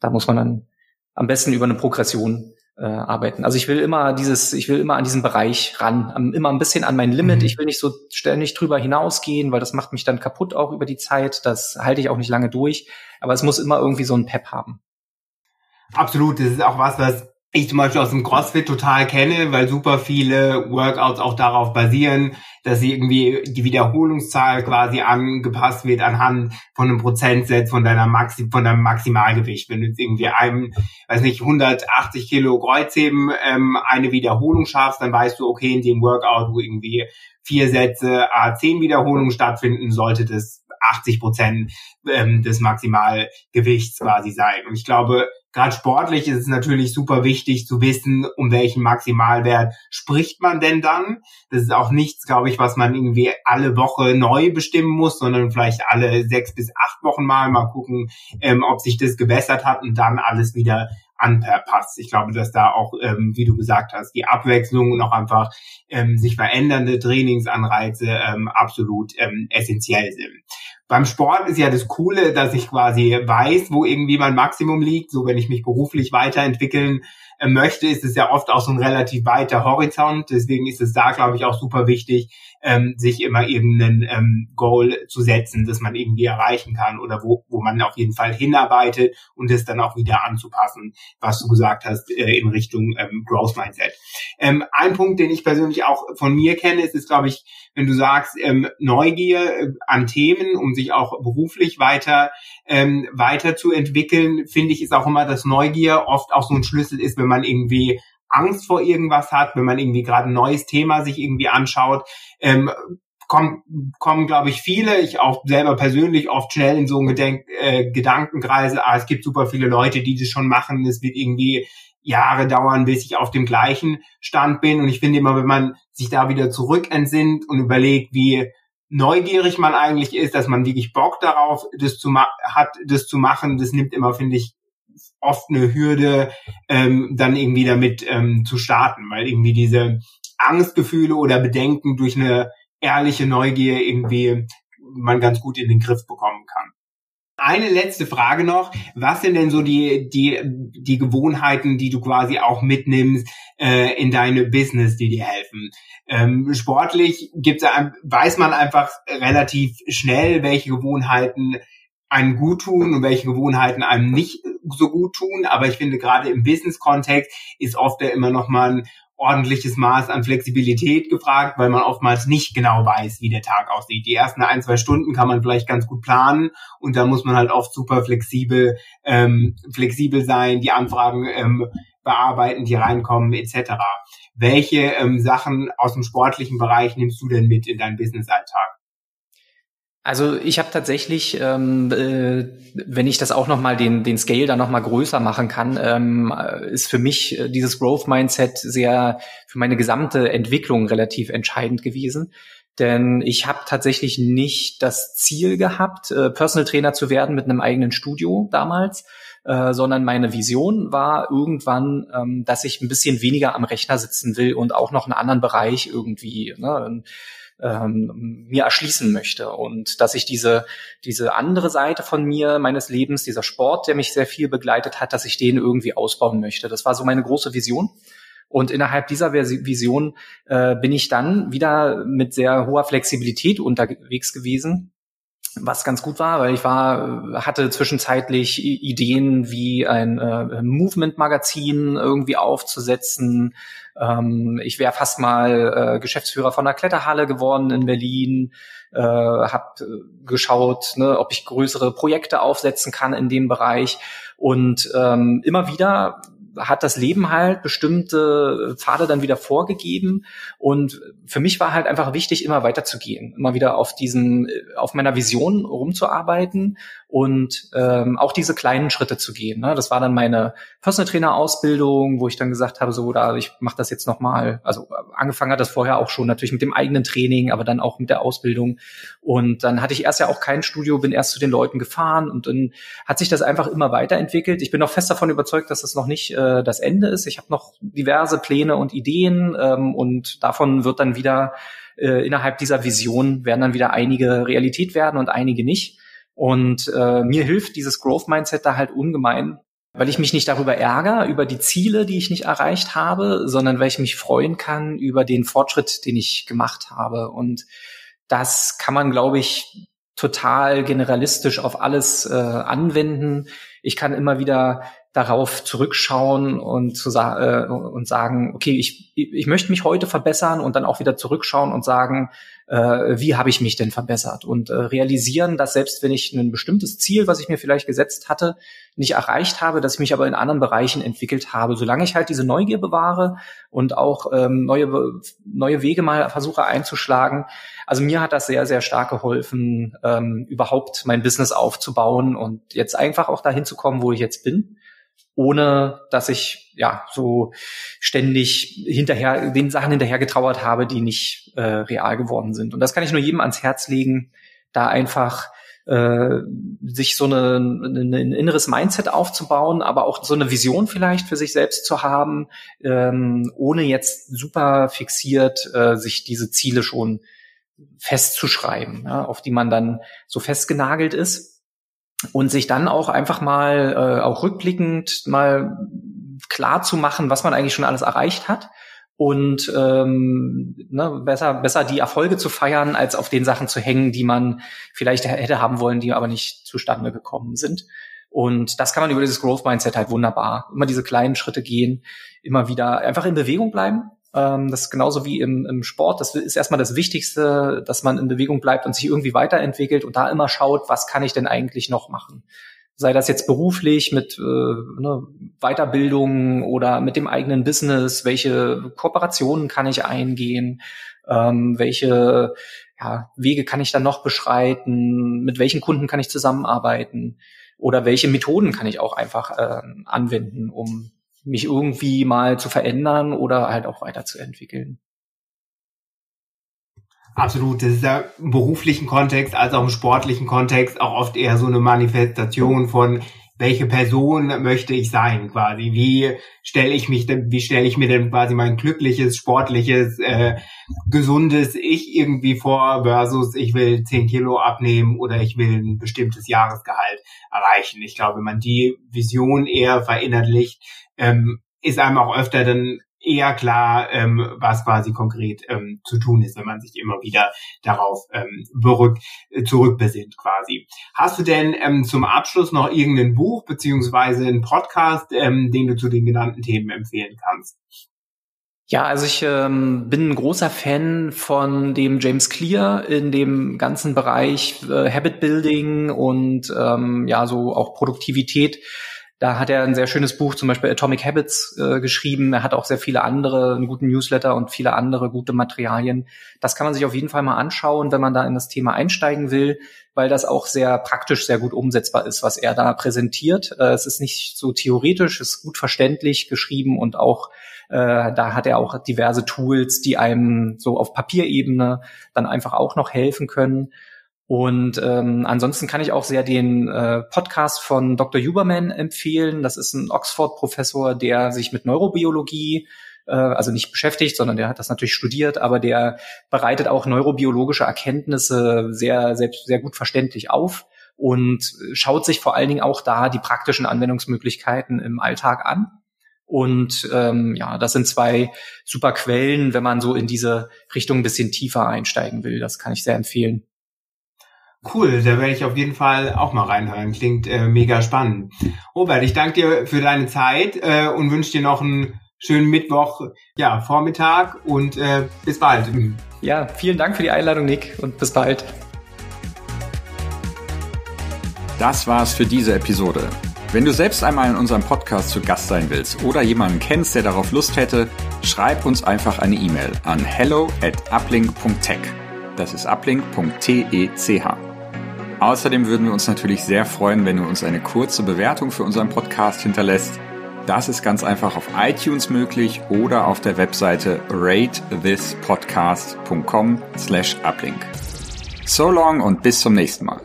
Da muss man dann am besten über eine Progression äh, arbeiten. Also ich will immer dieses, ich will immer an diesen Bereich ran, immer ein bisschen an mein Limit. Mhm. Ich will nicht so ständig drüber hinausgehen, weil das macht mich dann kaputt auch über die Zeit. Das halte ich auch nicht lange durch. Aber es muss immer irgendwie so ein Pep haben. Absolut, das ist auch was, was ich zum Beispiel aus dem CrossFit total kenne, weil super viele Workouts auch darauf basieren, dass sie irgendwie die Wiederholungszahl quasi angepasst wird anhand von einem Prozentsatz von deiner Maxi von deinem Maximalgewicht. Wenn du jetzt irgendwie einem, weiß nicht, 180 Kilo Kreuzheben ähm, eine Wiederholung schaffst, dann weißt du, okay, in dem Workout, wo irgendwie vier Sätze A10 Wiederholungen stattfinden, sollte das 80 Prozent ähm, des Maximalgewichts quasi sein. Und ich glaube, Gerade sportlich ist es natürlich super wichtig zu wissen, um welchen Maximalwert spricht man denn dann. Das ist auch nichts, glaube ich, was man irgendwie alle Woche neu bestimmen muss, sondern vielleicht alle sechs bis acht Wochen mal mal gucken, ähm, ob sich das gebessert hat und dann alles wieder anpasst. Ich glaube, dass da auch, ähm, wie du gesagt hast, die Abwechslung und auch einfach ähm, sich verändernde Trainingsanreize ähm, absolut ähm, essentiell sind. Beim Sport ist ja das Coole, dass ich quasi weiß, wo irgendwie mein Maximum liegt. So, wenn ich mich beruflich weiterentwickeln möchte, ist es ja oft auch so ein relativ weiter Horizont. Deswegen ist es da, glaube ich, auch super wichtig, ähm, sich immer irgendeinen ähm, Goal zu setzen, das man irgendwie erreichen kann oder wo, wo man auf jeden Fall hinarbeitet und es dann auch wieder anzupassen, was du gesagt hast, äh, in Richtung ähm, Growth Mindset. Ähm, ein Punkt, den ich persönlich auch von mir kenne, ist, ist glaube ich, wenn du sagst, ähm, Neugier äh, an Themen, um sich auch beruflich weiter ähm, weiterzuentwickeln, finde ich, ist auch immer, dass Neugier oft auch so ein Schlüssel ist, wenn man irgendwie Angst vor irgendwas hat, wenn man irgendwie gerade ein neues Thema sich irgendwie anschaut, ähm, kommen, kommen glaube ich, viele, ich auch selber persönlich oft schnell in so einen Gedenk äh, Gedankenkreise, ah, es gibt super viele Leute, die das schon machen, es wird irgendwie Jahre dauern, bis ich auf dem gleichen Stand bin. Und ich finde immer, wenn man sich da wieder zurück entsinnt und überlegt, wie neugierig man eigentlich ist, dass man wirklich Bock darauf das zu hat, das zu machen, das nimmt immer, finde ich, oft eine Hürde, ähm, dann irgendwie damit ähm, zu starten, weil irgendwie diese Angstgefühle oder Bedenken durch eine ehrliche Neugier irgendwie man ganz gut in den Griff bekommen kann. Eine letzte Frage noch. Was sind denn so die, die, die Gewohnheiten, die du quasi auch mitnimmst äh, in deine Business, die dir helfen? Ähm, sportlich gibt's, weiß man einfach relativ schnell, welche Gewohnheiten einem gut tun und welche Gewohnheiten einem nicht so gut tun. Aber ich finde, gerade im Business-Kontext ist oft ja immer noch mal ein ordentliches Maß an Flexibilität gefragt, weil man oftmals nicht genau weiß, wie der Tag aussieht. Die ersten ein, zwei Stunden kann man vielleicht ganz gut planen und da muss man halt oft super flexibel, ähm, flexibel sein, die Anfragen ähm, bearbeiten, die reinkommen, etc. Welche ähm, Sachen aus dem sportlichen Bereich nimmst du denn mit in deinen Business-Alltag? Also ich habe tatsächlich, ähm, äh, wenn ich das auch noch mal den den Scale da noch mal größer machen kann, ähm, ist für mich äh, dieses Growth Mindset sehr für meine gesamte Entwicklung relativ entscheidend gewesen. Denn ich habe tatsächlich nicht das Ziel gehabt, äh, Personal Trainer zu werden mit einem eigenen Studio damals, äh, sondern meine Vision war irgendwann, ähm, dass ich ein bisschen weniger am Rechner sitzen will und auch noch einen anderen Bereich irgendwie. Ne, ähm, mir erschließen möchte und dass ich diese diese andere Seite von mir meines Lebens, dieser Sport, der mich sehr viel begleitet hat, dass ich den irgendwie ausbauen möchte. Das war so meine große Vision. Und innerhalb dieser Vision äh, bin ich dann wieder mit sehr hoher Flexibilität unterwegs gewesen, was ganz gut war, weil ich war, hatte zwischenzeitlich Ideen wie ein äh, Movement-Magazin irgendwie aufzusetzen. Ähm, ich wäre fast mal äh, Geschäftsführer von einer Kletterhalle geworden in Berlin. Äh, habe äh, geschaut, ne, ob ich größere Projekte aufsetzen kann in dem Bereich. Und ähm, immer wieder hat das Leben halt bestimmte Pfade dann wieder vorgegeben. Und für mich war halt einfach wichtig, immer weiterzugehen, immer wieder auf diesen, auf meiner Vision rumzuarbeiten und ähm, auch diese kleinen Schritte zu gehen. Ne? Das war dann meine Personal Trainer Ausbildung, wo ich dann gesagt habe, so da ich mache das jetzt noch mal. Also angefangen hat das vorher auch schon natürlich mit dem eigenen Training, aber dann auch mit der Ausbildung. Und dann hatte ich erst ja auch kein Studio, bin erst zu den Leuten gefahren und dann hat sich das einfach immer weiterentwickelt. Ich bin auch fest davon überzeugt, dass das noch nicht äh, das Ende ist. Ich habe noch diverse Pläne und Ideen ähm, und davon wird dann wieder äh, innerhalb dieser Vision werden dann wieder einige Realität werden und einige nicht. Und äh, mir hilft dieses Growth Mindset da halt ungemein, weil ich mich nicht darüber ärgere, über die Ziele, die ich nicht erreicht habe, sondern weil ich mich freuen kann über den Fortschritt, den ich gemacht habe. Und das kann man, glaube ich, total generalistisch auf alles äh, anwenden. Ich kann immer wieder darauf zurückschauen und zu sa äh, und sagen, okay, ich, ich möchte mich heute verbessern und dann auch wieder zurückschauen und sagen, äh, wie habe ich mich denn verbessert und äh, realisieren, dass selbst wenn ich ein bestimmtes Ziel, was ich mir vielleicht gesetzt hatte, nicht erreicht habe, dass ich mich aber in anderen Bereichen entwickelt habe. Solange ich halt diese Neugier bewahre und auch ähm, neue, neue Wege mal versuche einzuschlagen. Also mir hat das sehr, sehr stark geholfen, ähm, überhaupt mein Business aufzubauen und jetzt einfach auch dahin zu kommen, wo ich jetzt bin ohne dass ich ja so ständig hinterher den Sachen hinterher getrauert habe, die nicht äh, real geworden sind. Und das kann ich nur jedem ans Herz legen, da einfach äh, sich so eine, ein inneres Mindset aufzubauen, aber auch so eine Vision vielleicht für sich selbst zu haben, ähm, ohne jetzt super fixiert äh, sich diese Ziele schon festzuschreiben, ja, auf die man dann so festgenagelt ist und sich dann auch einfach mal äh, auch rückblickend mal klar zu machen, was man eigentlich schon alles erreicht hat und ähm, ne, besser besser die Erfolge zu feiern, als auf den Sachen zu hängen, die man vielleicht hätte haben wollen, die aber nicht zustande gekommen sind. Und das kann man über dieses Growth Mindset halt wunderbar. Immer diese kleinen Schritte gehen, immer wieder einfach in Bewegung bleiben ähm, das ist genauso wie im, im Sport. Das ist erstmal das Wichtigste, dass man in Bewegung bleibt und sich irgendwie weiterentwickelt und da immer schaut, was kann ich denn eigentlich noch machen? Sei das jetzt beruflich mit äh, ne, Weiterbildung oder mit dem eigenen Business, welche Kooperationen kann ich eingehen, ähm, welche ja, Wege kann ich dann noch beschreiten, mit welchen Kunden kann ich zusammenarbeiten oder welche Methoden kann ich auch einfach äh, anwenden, um mich irgendwie mal zu verändern oder halt auch weiterzuentwickeln. Absolut, das ist ja im beruflichen Kontext als auch im sportlichen Kontext auch oft eher so eine Manifestation von welche Person möchte ich sein quasi? Wie stelle ich mich denn wie stelle ich mir denn quasi mein glückliches sportliches äh, gesundes ich irgendwie vor versus ich will 10 Kilo abnehmen oder ich will ein bestimmtes Jahresgehalt erreichen? Ich glaube wenn man die Vision eher verinnerlicht ähm, ist einem auch öfter dann eher klar, ähm, was quasi konkret ähm, zu tun ist, wenn man sich immer wieder darauf ähm, äh, zurückbesinnt quasi. Hast du denn ähm, zum Abschluss noch irgendein Buch beziehungsweise einen Podcast, ähm, den du zu den genannten Themen empfehlen kannst? Ja, also ich ähm, bin ein großer Fan von dem James Clear in dem ganzen Bereich äh, Habit Building und ähm, ja so auch Produktivität da hat er ein sehr schönes Buch, zum Beispiel Atomic Habits, äh, geschrieben. Er hat auch sehr viele andere, einen guten Newsletter und viele andere gute Materialien. Das kann man sich auf jeden Fall mal anschauen, wenn man da in das Thema einsteigen will, weil das auch sehr praktisch, sehr gut umsetzbar ist, was er da präsentiert. Äh, es ist nicht so theoretisch, es ist gut verständlich geschrieben und auch äh, da hat er auch diverse Tools, die einem so auf Papierebene dann einfach auch noch helfen können. Und ähm, ansonsten kann ich auch sehr den äh, Podcast von Dr. Huberman empfehlen. Das ist ein Oxford-Professor, der sich mit Neurobiologie äh, also nicht beschäftigt, sondern der hat das natürlich studiert, aber der bereitet auch neurobiologische Erkenntnisse sehr, sehr, sehr gut verständlich auf und schaut sich vor allen Dingen auch da die praktischen Anwendungsmöglichkeiten im Alltag an. Und ähm, ja, das sind zwei super Quellen, wenn man so in diese Richtung ein bisschen tiefer einsteigen will. Das kann ich sehr empfehlen. Cool, da werde ich auf jeden Fall auch mal reinhören. Klingt äh, mega spannend. Robert, ich danke dir für deine Zeit äh, und wünsche dir noch einen schönen Mittwoch, ja, Vormittag und äh, bis bald. Ja, vielen Dank für die Einladung, Nick, und bis bald. Das war's für diese Episode. Wenn du selbst einmal in unserem Podcast zu Gast sein willst oder jemanden kennst, der darauf Lust hätte, schreib uns einfach eine E-Mail an hello at uplink.tech. Das ist uplink.tech. Außerdem würden wir uns natürlich sehr freuen, wenn du uns eine kurze Bewertung für unseren Podcast hinterlässt. Das ist ganz einfach auf iTunes möglich oder auf der Webseite ratethispodcast.com slash uplink. So long und bis zum nächsten Mal.